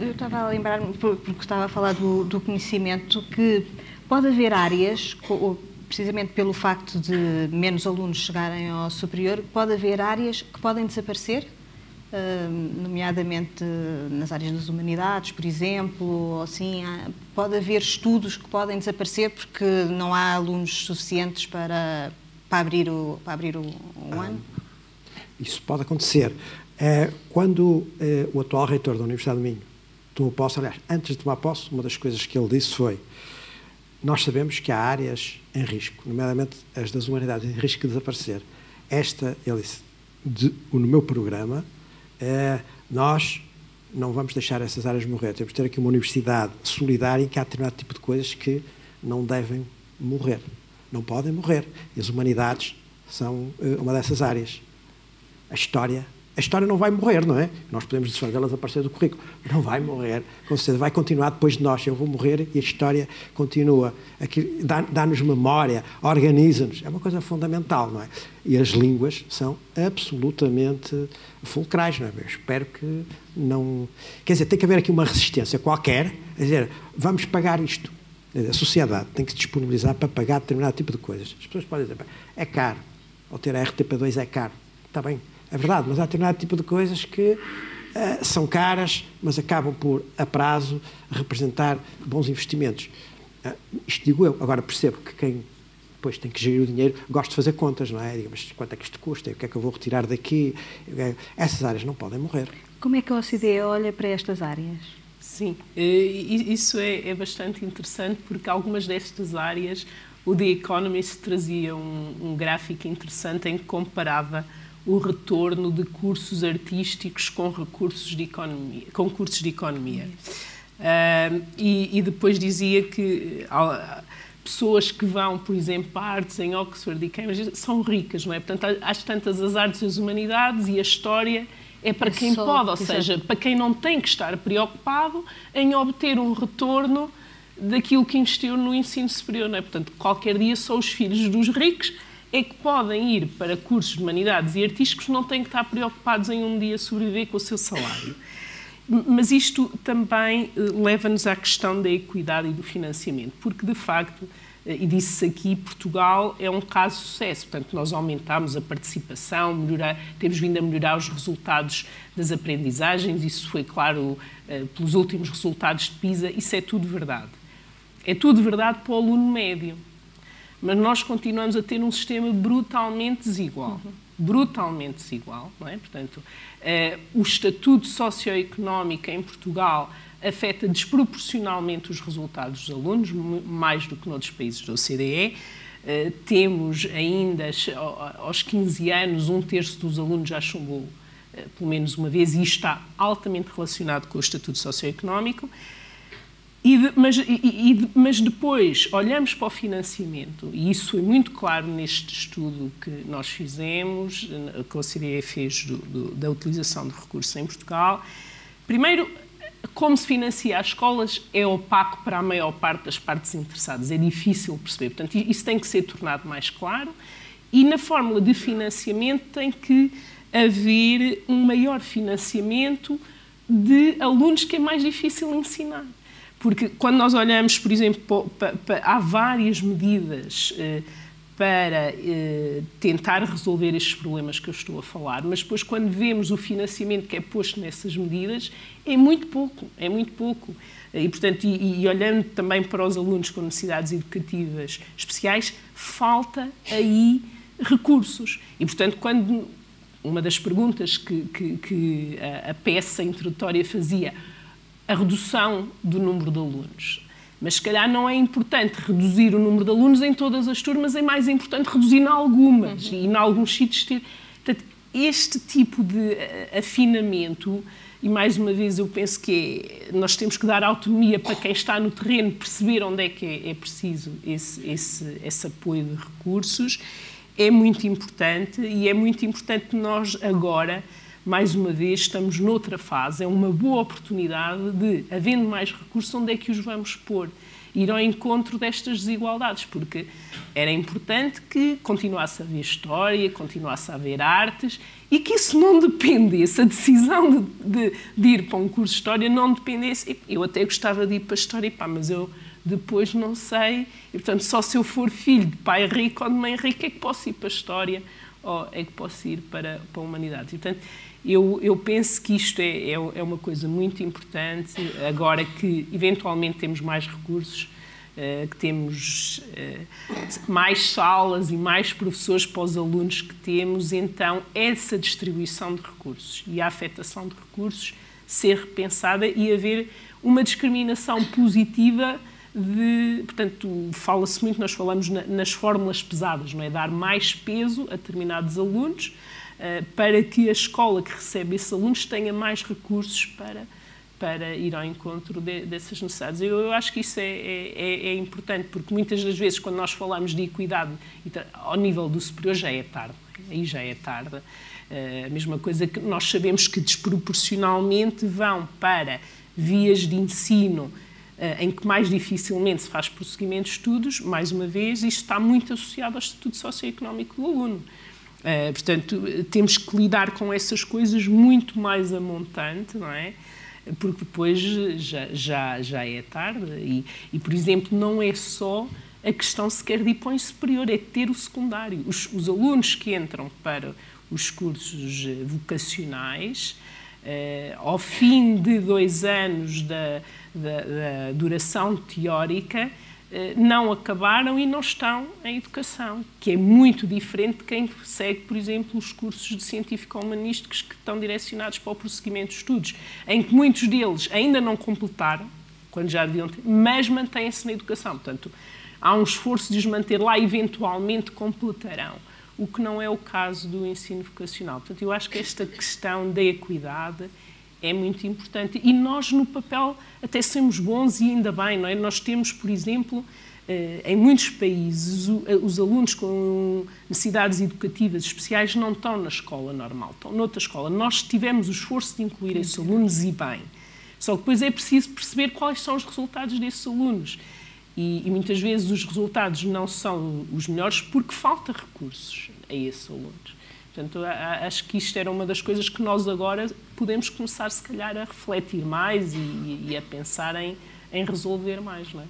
Eu estava a lembrar-me, porque estava a falar do, do, conhecimento, que pode haver áreas, precisamente pelo facto de menos alunos chegarem ao superior, pode haver áreas que podem desaparecer, nomeadamente nas áreas das humanidades, por exemplo, ou assim, pode haver estudos que podem desaparecer porque não há alunos suficientes para, para abrir o, para abrir o, o ano? Isso pode acontecer. É, quando é, o atual reitor da Universidade do Minho tomou posse, aliás, antes de tomar posse, uma das coisas que ele disse foi nós sabemos que há áreas em risco, nomeadamente as das humanidades, em risco de desaparecer. Esta, ele disse, de, no meu programa, é, nós não vamos deixar essas áreas morrer. Temos de ter aqui uma universidade solidária em que há determinado tipo de coisas que não devem morrer. Não podem morrer. E as humanidades são uh, uma dessas áreas. A história a história não vai morrer, não é? Nós podemos desfazê-la desaparecer do currículo. Não vai morrer, com certeza. Vai continuar depois de nós. Eu vou morrer e a história continua. Dá-nos memória, organiza-nos. É uma coisa fundamental, não é? E as línguas são absolutamente fulcrais, não é? Eu espero que não. Quer dizer, tem que haver aqui uma resistência qualquer. Quer dizer, vamos pagar isto. A sociedade tem que se disponibilizar para pagar determinado tipo de coisas. As pessoas podem dizer, é caro. Ou ter a RTP2 é caro. Está bem é verdade, mas há determinado tipo de coisas que uh, são caras, mas acabam por, a prazo, representar bons investimentos. Uh, isto digo eu. Agora percebo que quem depois tem que gerir o dinheiro gosta de fazer contas, não é? Diga, mas quanto é que isto custa? O que é que eu vou retirar daqui? Essas áreas não podem morrer. Como é que a OCDE olha para estas áreas? Sim, eh, isso é, é bastante interessante porque algumas destas áreas o The Economist trazia um, um gráfico interessante em que comparava o retorno de cursos artísticos com recursos de economia, com cursos de economia. Uh, e, e, depois dizia que uh, pessoas que vão, por exemplo, a artes em Oxford e Cambridge são ricas, não é? Portanto, às tantas as artes e as humanidades e a história é para é quem só, pode, ou seja, para quem não tem que estar preocupado em obter um retorno daquilo que investiu no ensino superior, não é? Portanto, qualquer dia são os filhos dos ricos é que podem ir para cursos de humanidades e artísticos, não têm que estar preocupados em um dia sobreviver com o seu salário. Mas isto também eh, leva-nos à questão da equidade e do financiamento, porque de facto, eh, e disse-se aqui, Portugal é um caso de sucesso. Portanto, nós aumentámos a participação, melhorar, temos vindo a melhorar os resultados das aprendizagens, isso foi claro eh, pelos últimos resultados de PISA, isso é tudo verdade. É tudo verdade para o aluno médio mas nós continuamos a ter um sistema brutalmente desigual. Uhum. Brutalmente desigual, não é? Portanto, uh, o estatuto socioeconómico em Portugal afeta desproporcionalmente os resultados dos alunos, mais do que noutros países da OCDE. Uh, temos ainda, aos 15 anos, um terço dos alunos já chumbou uh, pelo menos uma vez, e isto está altamente relacionado com o estatuto socioeconómico. E mas, e, mas, depois olhamos para o financiamento, e isso foi muito claro neste estudo que nós fizemos, que a OCDE fez do, do, da utilização de recursos em Portugal. Primeiro, como se financia as escolas é opaco para a maior parte das partes interessadas, é difícil perceber. Portanto, isso tem que ser tornado mais claro. E na fórmula de financiamento tem que haver um maior financiamento de alunos que é mais difícil ensinar. Porque quando nós olhamos, por exemplo, para, para, há várias medidas eh, para eh, tentar resolver estes problemas que eu estou a falar, mas depois quando vemos o financiamento que é posto nessas medidas, é muito pouco, é muito pouco. E, portanto, e, e olhando também para os alunos com necessidades educativas especiais, falta aí recursos. E, portanto, quando uma das perguntas que, que, que a, a peça introdutória fazia a redução do número de alunos. Mas se calhar não é importante reduzir o número de alunos em todas as turmas, é mais importante reduzir em algumas uhum. e em alguns sítios ter. Portanto, este tipo de eh, afinamento, e mais uma vez eu penso que é, nós temos que dar autonomia para quem está no terreno perceber onde é que é, é preciso esse, esse, esse apoio de recursos, é muito importante e é muito importante nós agora mais uma vez, estamos noutra fase. É uma boa oportunidade de, havendo mais recursos, onde é que os vamos pôr? ir ao encontro destas desigualdades, porque era importante que continuasse a haver história, continuasse a haver artes e que isso não dependesse, a decisão de, de, de ir para um curso de História não dependesse. Eu até gostava de ir para a História, pá, mas eu depois não sei, e portanto só se eu for filho de pai rico ou de mãe rica é que posso ir para a História ou é que posso ir para, para a Humanidade. E, portanto, eu, eu penso que isto é, é, é uma coisa muito importante, agora que eventualmente temos mais recursos, Uh, que temos uh, mais salas e mais professores para os alunos que temos, então essa distribuição de recursos e a afetação de recursos ser repensada e haver uma discriminação positiva de, portanto, fala-se muito, nós falamos na, nas fórmulas pesadas, não é? Dar mais peso a determinados alunos uh, para que a escola que recebe esses alunos tenha mais recursos para, para ir ao encontro de, dessas necessidades. Eu, eu, acho que isso é, é, é, é, importante, porque muitas das vezes, quando nós falamos de equidade ao nível do superior, já é tarde. Aí já é tarde. Uh, a mesma coisa que nós sabemos que desproporcionalmente vão para vias de ensino em que mais dificilmente se faz prosseguimento de estudos, mais uma vez, isto está muito associado ao estatuto socioeconómico do aluno. Uh, portanto, temos que lidar com essas coisas muito mais a montante, não é? Porque depois já, já, já é tarde. E, e, por exemplo, não é só a questão sequer de ir para o superior, é ter o secundário. Os, os alunos que entram para os cursos vocacionais, uh, ao fim de dois anos da, da, da duração teórica, eh, não acabaram e não estão em educação, que é muito diferente de quem segue, por exemplo, os cursos de científico-humanísticos que estão direcionados para o prosseguimento de estudos, em que muitos deles ainda não completaram, quando já deviam ter, mas mantêm-se na educação. Portanto, há um esforço de os manter lá, eventualmente completarão, o que não é o caso do ensino vocacional. Portanto, eu acho que esta questão da equidade é muito importante. E nós, no papel, até somos bons e ainda bem, não é? Nós temos, por exemplo, eh, em muitos países, eh, os alunos com necessidades educativas especiais não estão na escola normal, estão noutra escola. Nós tivemos o esforço de incluir esses alunos e bem. Só que depois é preciso perceber quais são os resultados desses alunos. E, e muitas vezes os resultados não são os melhores porque falta recursos a esses alunos. Portanto, acho que isto era uma das coisas que nós agora podemos começar, se calhar, a refletir mais e, e a pensar em, em resolver mais. Não é?